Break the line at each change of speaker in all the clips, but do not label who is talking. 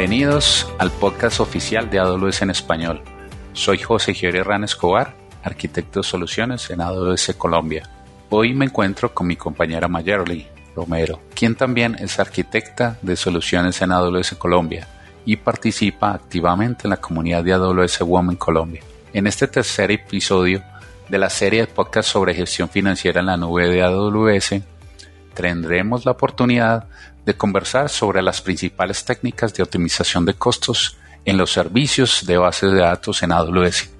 Bienvenidos al podcast oficial de AWS en español. Soy José Giori Ran Escobar, arquitecto de soluciones en AWS Colombia. Hoy me encuentro con mi compañera Mayerly Romero, quien también es arquitecta de soluciones en AWS Colombia y participa activamente en la comunidad de AWS Women Colombia. En este tercer episodio de la serie de podcast sobre gestión financiera en la nube de AWS, tendremos la oportunidad de conversar sobre las principales técnicas de optimización de costos en los servicios de bases de datos en AWS,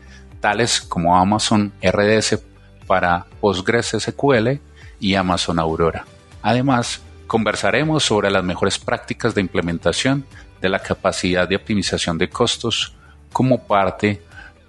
tales como Amazon RDS para PostgreSQL y Amazon Aurora. Además, conversaremos sobre las mejores prácticas de implementación de la capacidad de optimización de costos como parte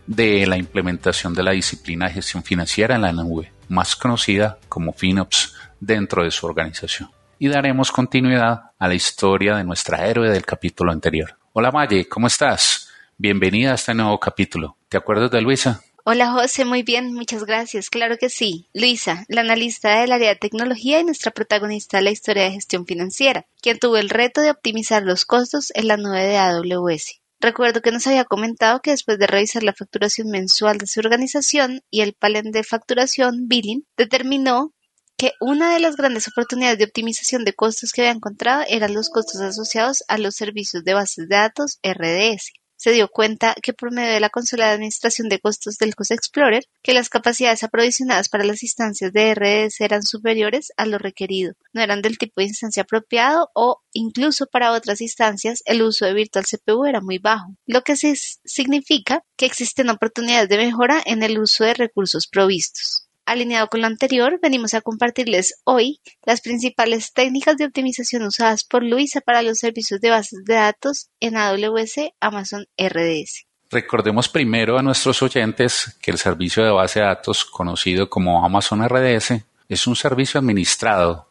de la implementación de la disciplina de gestión financiera en la nube, más conocida como FinOps dentro de su organización. Y daremos continuidad a la historia de nuestra héroe del capítulo anterior. Hola Maye, ¿cómo estás? Bienvenida a este nuevo capítulo. ¿Te acuerdas de Luisa?
Hola José, muy bien, muchas gracias. Claro que sí. Luisa, la analista del área de tecnología y nuestra protagonista de la historia de gestión financiera, quien tuvo el reto de optimizar los costos en la nube de AWS. Recuerdo que nos había comentado que después de revisar la facturación mensual de su organización y el panel de facturación billing, determinó que una de las grandes oportunidades de optimización de costos que había encontrado eran los costos asociados a los servicios de bases de datos RDS se dio cuenta que por medio de la consola de administración de costos del Cost Explorer, que las capacidades aprovisionadas para las instancias de RDS eran superiores a lo requerido, no eran del tipo de instancia apropiado o incluso para otras instancias el uso de Virtual CPU era muy bajo, lo que significa que existen oportunidades de mejora en el uso de recursos provistos. Alineado con lo anterior, venimos a compartirles hoy las principales técnicas de optimización usadas por Luisa para los servicios de bases de datos en AWS Amazon RDS.
Recordemos primero a nuestros oyentes que el servicio de base de datos conocido como Amazon RDS es un servicio administrado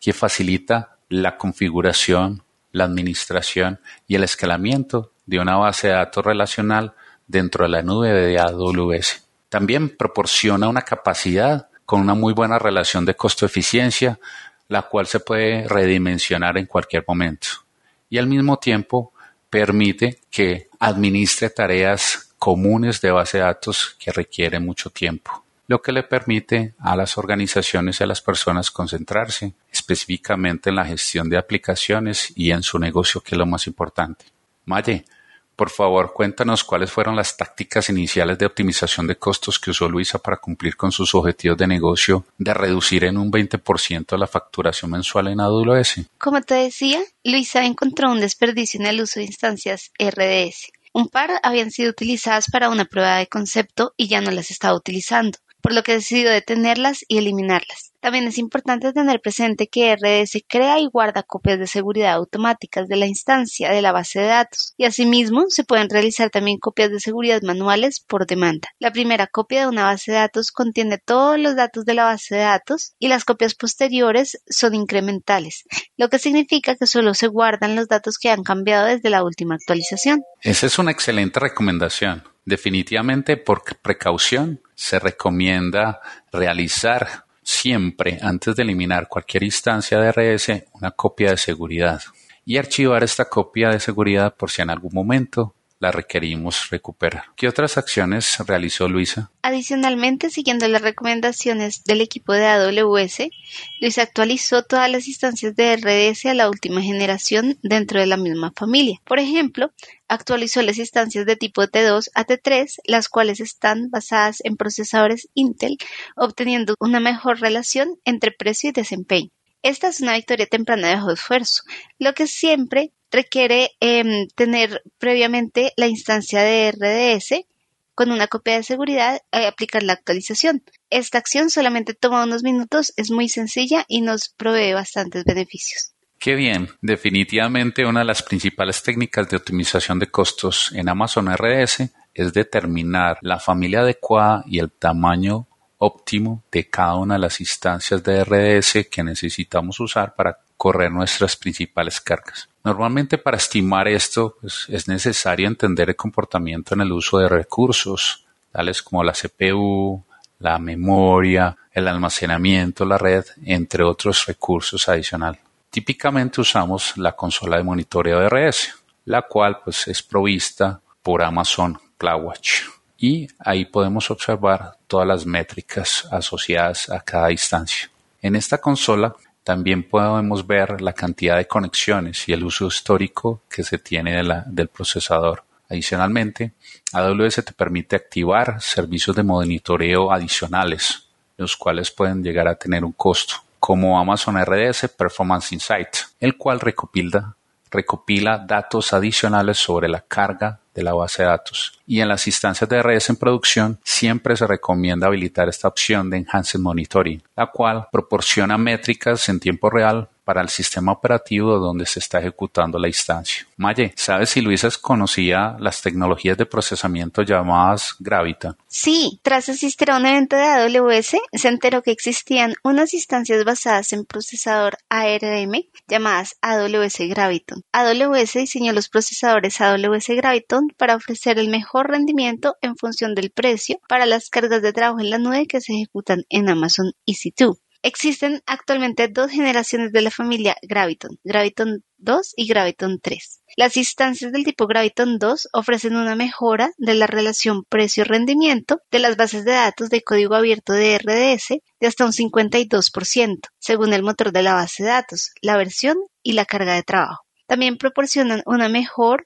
que facilita la configuración, la administración y el escalamiento de una base de datos relacional dentro de la nube de AWS. También proporciona una capacidad con una muy buena relación de costo-eficiencia, la cual se puede redimensionar en cualquier momento. Y al mismo tiempo permite que administre tareas comunes de base de datos que requieren mucho tiempo, lo que le permite a las organizaciones y a las personas concentrarse específicamente en la gestión de aplicaciones y en su negocio, que es lo más importante. Por favor, cuéntanos cuáles fueron las tácticas iniciales de optimización de costos que usó Luisa para cumplir con sus objetivos de negocio de reducir en un 20% la facturación mensual en AWS.
Como te decía, Luisa encontró un desperdicio en el uso de instancias RDS. Un par habían sido utilizadas para una prueba de concepto y ya no las estaba utilizando por lo que decidió detenerlas y eliminarlas. También es importante tener presente que RDS crea y guarda copias de seguridad automáticas de la instancia de la base de datos y asimismo se pueden realizar también copias de seguridad manuales por demanda. La primera copia de una base de datos contiene todos los datos de la base de datos y las copias posteriores son incrementales, lo que significa que solo se guardan los datos que han cambiado desde la última actualización.
Esa es una excelente recomendación. Definitivamente por precaución se recomienda realizar siempre antes de eliminar cualquier instancia de RS una copia de seguridad. Y archivar esta copia de seguridad por si en algún momento la requerimos recuperar. ¿Qué otras acciones realizó Luisa?
Adicionalmente, siguiendo las recomendaciones del equipo de AWS, Luisa actualizó todas las instancias de RDS a la última generación dentro de la misma familia. Por ejemplo, actualizó las instancias de tipo T2 a T3, las cuales están basadas en procesadores Intel, obteniendo una mejor relación entre precio y desempeño. Esta es una victoria temprana de bajo esfuerzo, lo que siempre requiere em, tener previamente la instancia de RDS con una copia de seguridad y aplicar la actualización. Esta acción solamente toma unos minutos, es muy sencilla y nos provee bastantes beneficios.
Qué bien, definitivamente una de las principales técnicas de optimización de costos en Amazon RDS es determinar la familia adecuada y el tamaño óptimo de cada una de las instancias de RDS que necesitamos usar para correr nuestras principales cargas. Normalmente para estimar esto pues, es necesario entender el comportamiento en el uso de recursos, tales como la CPU, la memoria, el almacenamiento, la red, entre otros recursos adicionales. Típicamente usamos la consola de monitoreo de RS, la cual pues es provista por Amazon CloudWatch. Y ahí podemos observar todas las métricas asociadas a cada instancia. En esta consola también podemos ver la cantidad de conexiones y el uso histórico que se tiene del procesador. Adicionalmente, AWS te permite activar servicios de monitoreo adicionales, los cuales pueden llegar a tener un costo, como Amazon RDS Performance Insight, el cual recopila, recopila datos adicionales sobre la carga de la base de datos. Y en las instancias de RDS en producción siempre se recomienda habilitar esta opción de Enhanced Monitoring, la cual proporciona métricas en tiempo real para el sistema operativo donde se está ejecutando la instancia. Maye, ¿sabes si Luisa conocía las tecnologías de procesamiento llamadas Graviton?
Sí, tras asistir a un evento de AWS, se enteró que existían unas instancias basadas en procesador ARM llamadas AWS Graviton. AWS diseñó los procesadores AWS Graviton para ofrecer el mejor rendimiento en función del precio para las cargas de trabajo en la nube que se ejecutan en Amazon EC2. Existen actualmente dos generaciones de la familia Graviton, Graviton 2 y Graviton 3. Las instancias del tipo Graviton 2 ofrecen una mejora de la relación precio-rendimiento de las bases de datos de código abierto de RDS de hasta un 52%, según el motor de la base de datos, la versión y la carga de trabajo. También proporcionan una mejora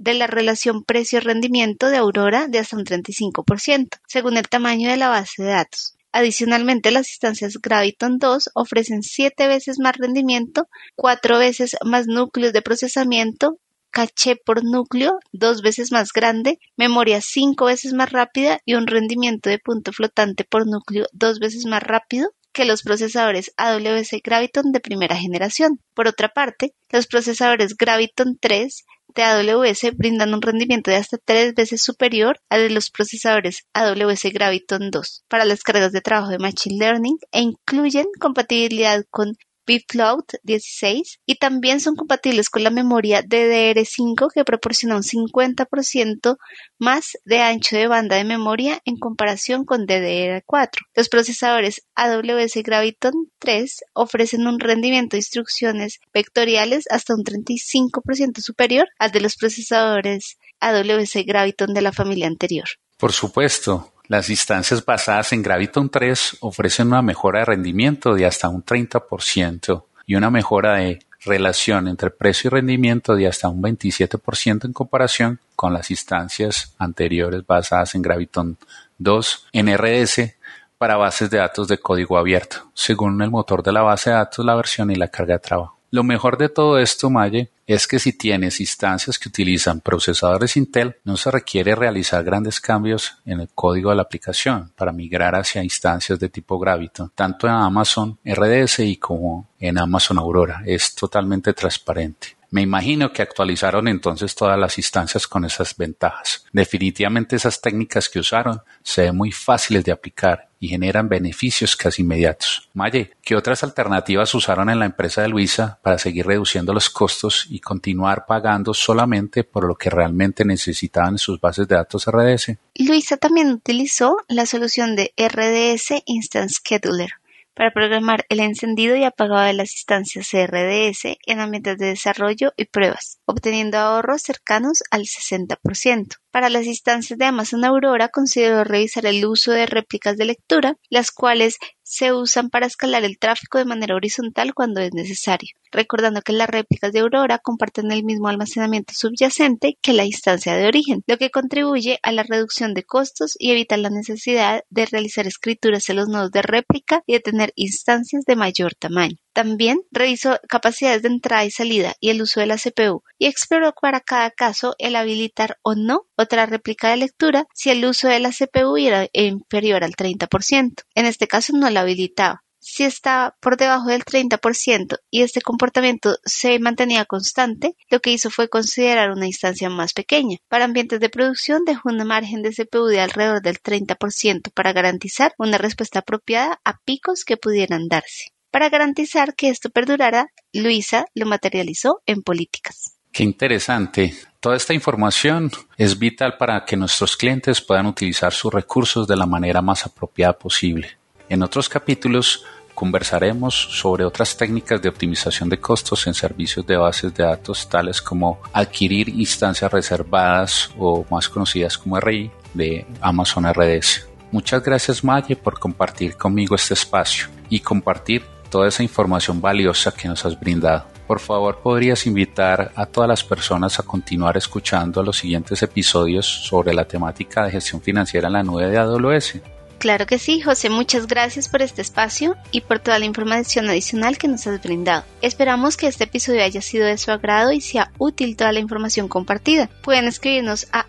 de la relación precio-rendimiento de Aurora de hasta un 35%, según el tamaño de la base de datos. Adicionalmente, las instancias Graviton 2 ofrecen siete veces más rendimiento, cuatro veces más núcleos de procesamiento, caché por núcleo dos veces más grande, memoria cinco veces más rápida y un rendimiento de punto flotante por núcleo dos veces más rápido que los procesadores AWS Graviton de primera generación. Por otra parte, los procesadores Graviton 3 de AWS brindan un rendimiento de hasta tres veces superior al de los procesadores AWS Graviton 2 para las cargas de trabajo de Machine Learning e incluyen compatibilidad con BitCloud 16 y también son compatibles con la memoria DDR5 que proporciona un 50% más de ancho de banda de memoria en comparación con DDR4. Los procesadores AWS Graviton 3 ofrecen un rendimiento de instrucciones vectoriales hasta un 35% superior al de los procesadores AWS Graviton de la familia anterior.
Por supuesto, las instancias basadas en Graviton 3 ofrecen una mejora de rendimiento de hasta un 30% y una mejora de relación entre precio y rendimiento de hasta un 27% en comparación con las instancias anteriores basadas en Graviton 2 en RDS para bases de datos de código abierto, según el motor de la base de datos, la versión y la carga de trabajo. Lo mejor de todo esto, Maye, es que si tienes instancias que utilizan procesadores Intel, no se requiere realizar grandes cambios en el código de la aplicación para migrar hacia instancias de tipo Graviton, tanto en Amazon RDS como en Amazon Aurora. Es totalmente transparente. Me imagino que actualizaron entonces todas las instancias con esas ventajas. Definitivamente esas técnicas que usaron se ven muy fáciles de aplicar y generan beneficios casi inmediatos. Maye, ¿qué otras alternativas usaron en la empresa de Luisa para seguir reduciendo los costos y continuar pagando solamente por lo que realmente necesitaban sus bases de datos RDS?
Luisa también utilizó la solución de RDS Instant Scheduler para programar el encendido y apagado de las instancias CRDS en ambientes de desarrollo y pruebas, obteniendo ahorros cercanos al 60%. Para las instancias de Amazon Aurora consideró revisar el uso de réplicas de lectura, las cuales se usan para escalar el tráfico de manera horizontal cuando es necesario, recordando que las réplicas de Aurora comparten el mismo almacenamiento subyacente que la instancia de origen, lo que contribuye a la reducción de costos y evita la necesidad de realizar escrituras en los nodos de réplica y de tener instancias de mayor tamaño. También revisó capacidades de entrada y salida y el uso de la CPU y exploró para cada caso el habilitar o no otra réplica de lectura si el uso de la CPU era inferior al 30%. En este caso no la habilitaba. Si estaba por debajo del 30% y este comportamiento se mantenía constante, lo que hizo fue considerar una instancia más pequeña. Para ambientes de producción dejó un margen de CPU de alrededor del 30% para garantizar una respuesta apropiada a picos que pudieran darse. Para garantizar que esto perdurara, Luisa lo materializó en políticas.
Qué interesante. Toda esta información es vital para que nuestros clientes puedan utilizar sus recursos de la manera más apropiada posible. En otros capítulos conversaremos sobre otras técnicas de optimización de costos en servicios de bases de datos tales como adquirir instancias reservadas o más conocidas como RI de Amazon RDS. Muchas gracias Maye por compartir conmigo este espacio y compartir toda esa información valiosa que nos has brindado. Por favor, podrías invitar a todas las personas a continuar escuchando los siguientes episodios sobre la temática de gestión financiera en la nube de AWS.
Claro que sí, José, muchas gracias por este espacio y por toda la información adicional que nos has brindado. Esperamos que este episodio haya sido de su agrado y sea útil toda la información compartida. Pueden escribirnos a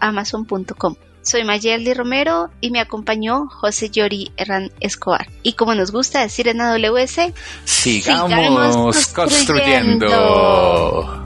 amazon.com. Soy Mayerly Romero y me acompañó José Yori Herrán Escobar. Y como nos gusta decir en AWS,
sigamos, construyendo.